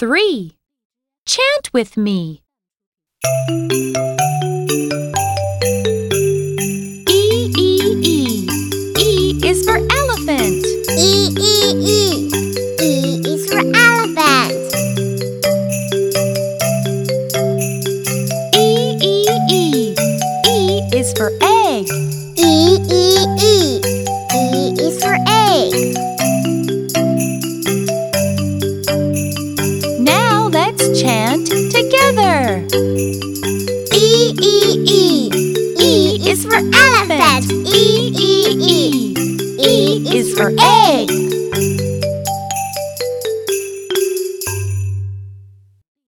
3. Chant with me. E, E, E. E is for elephant. E E E. E is for elephant. E, E, E. E is for egg. E E E. chant together. E E E. E is for elephant. E E E. E is for egg.